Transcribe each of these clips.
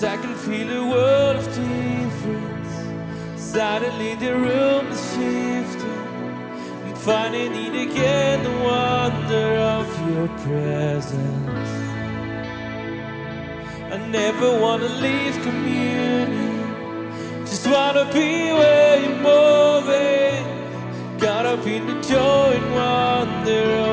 Cause I can feel a world of difference. Suddenly the room is shifting. I'm finding it again the wonder of your presence. I never wanna leave communion. Just wanna be where you're moving. Got up in the joy and wonder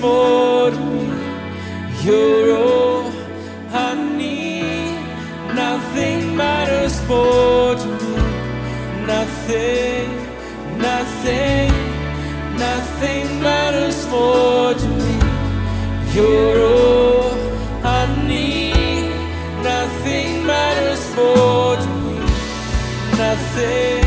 once me. You're all I need. Nothing matters for me. Nothing, nothing, nothing matters for me. You're all I need. Nothing matters for me. Nothing.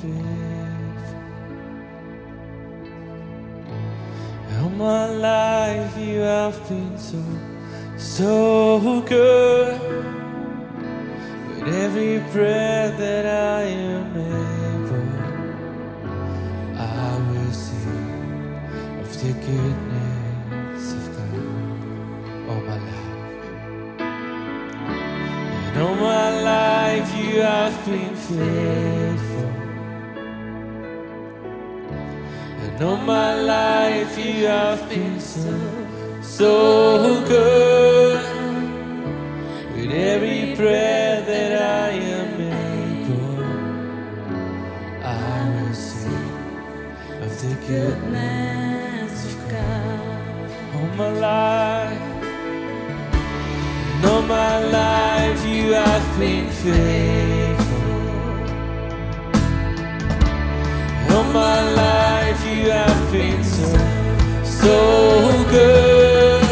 fifth. All my life you have been so, so good. With every breath that I am able, I will sing of the goodness of God all my life. And all my life you have been faithful. And all my life you have been so, so good. With every breath that I am able, I will sing of the goodness of God. all my life. And all my life you have been faithful. So good.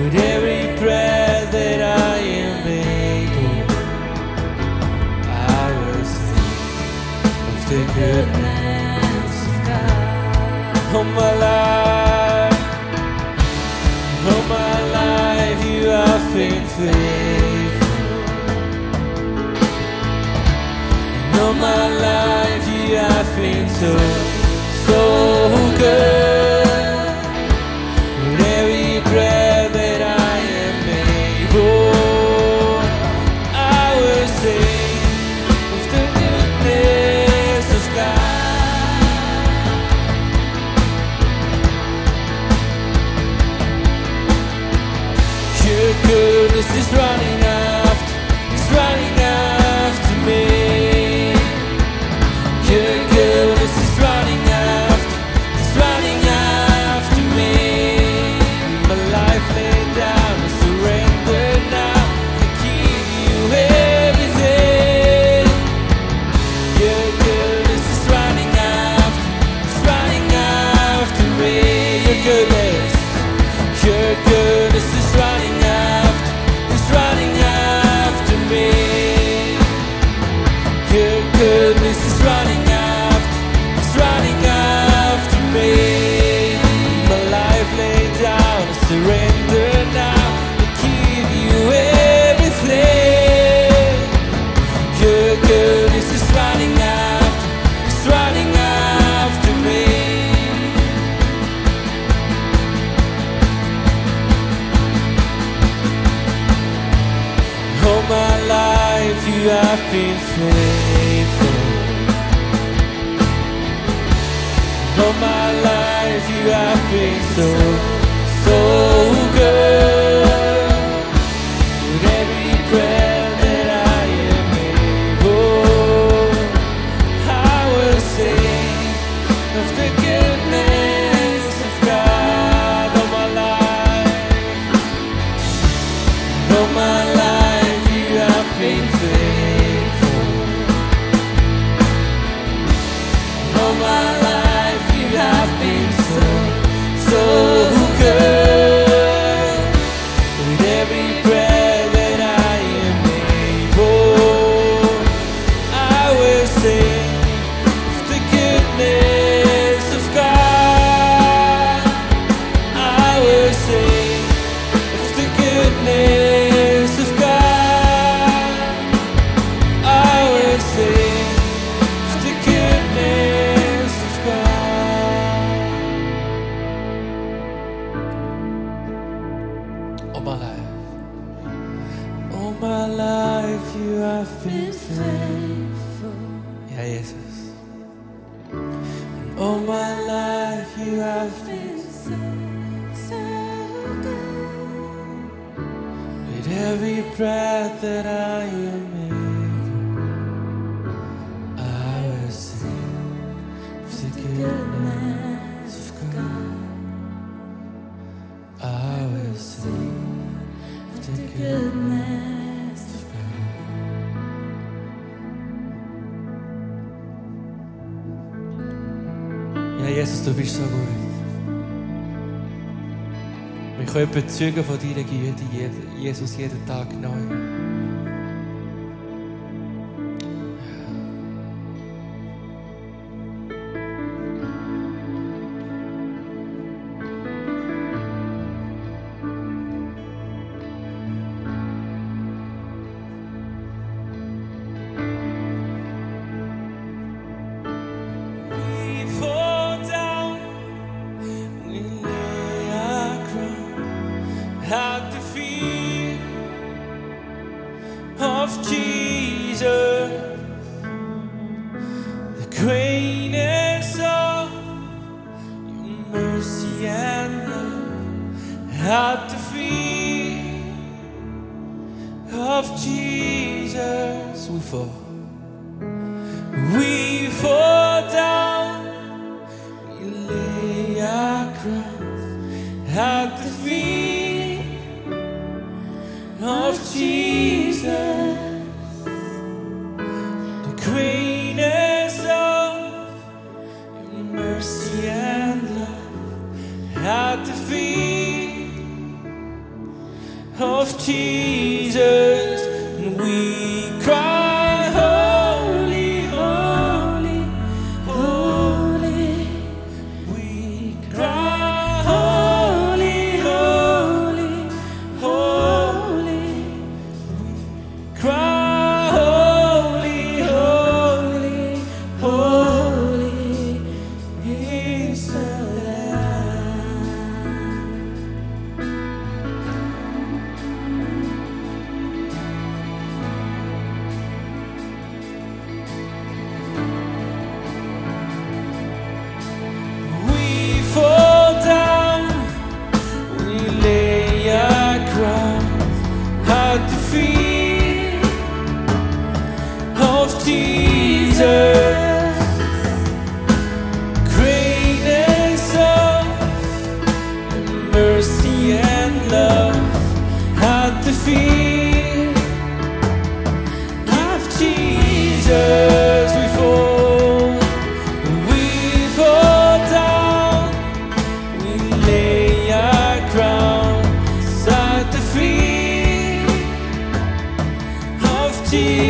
With every breath that I am able, I will sing of the goodness of God. all my life, all my life you have been faithful. And all my life you have been so of Jesus, du bist so gut. Wir können bezeugen von deiner Güte, Jesus, jeden Tag neu. Jesus. We fall. Of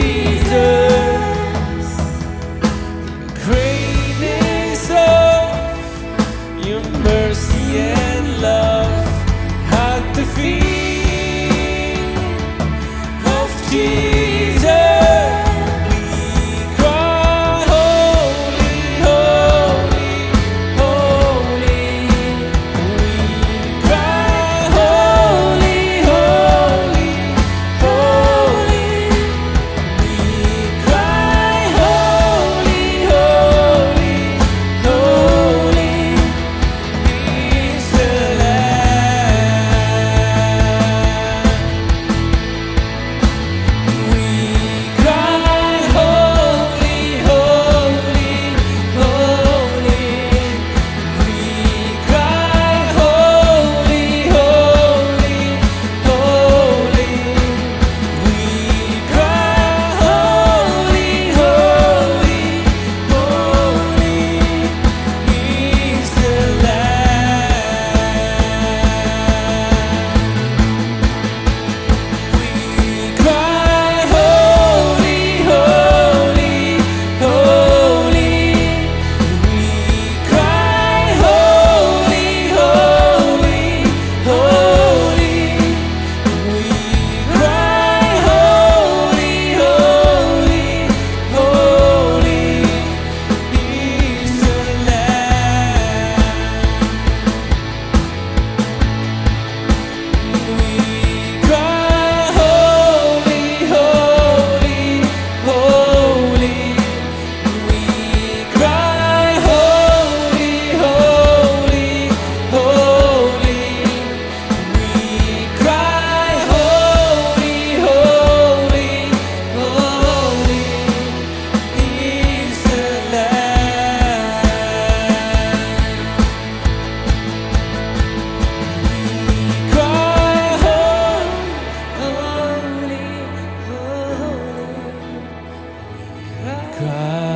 cry,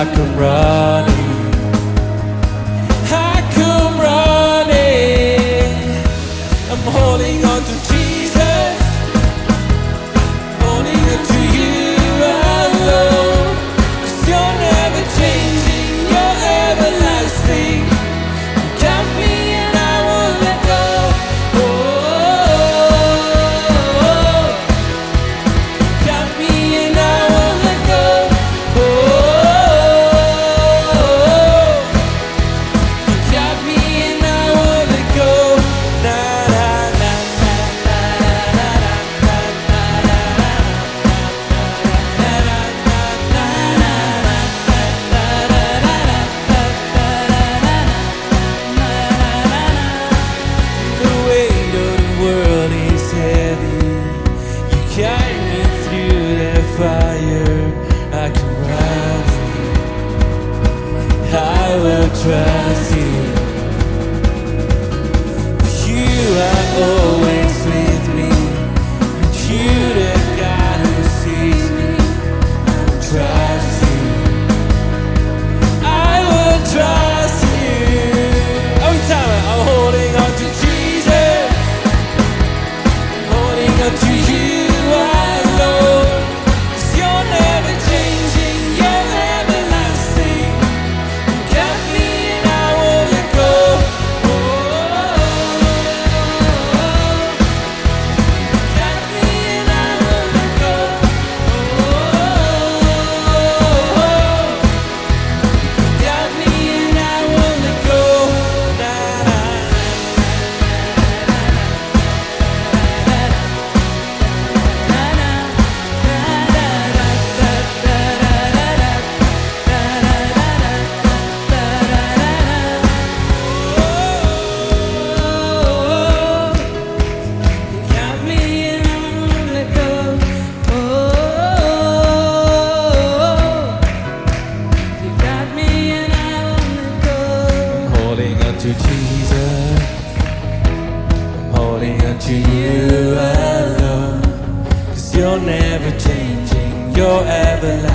I come running. to Jesus. I'm holding on to you alone. Cause you're never changing, you're everlasting.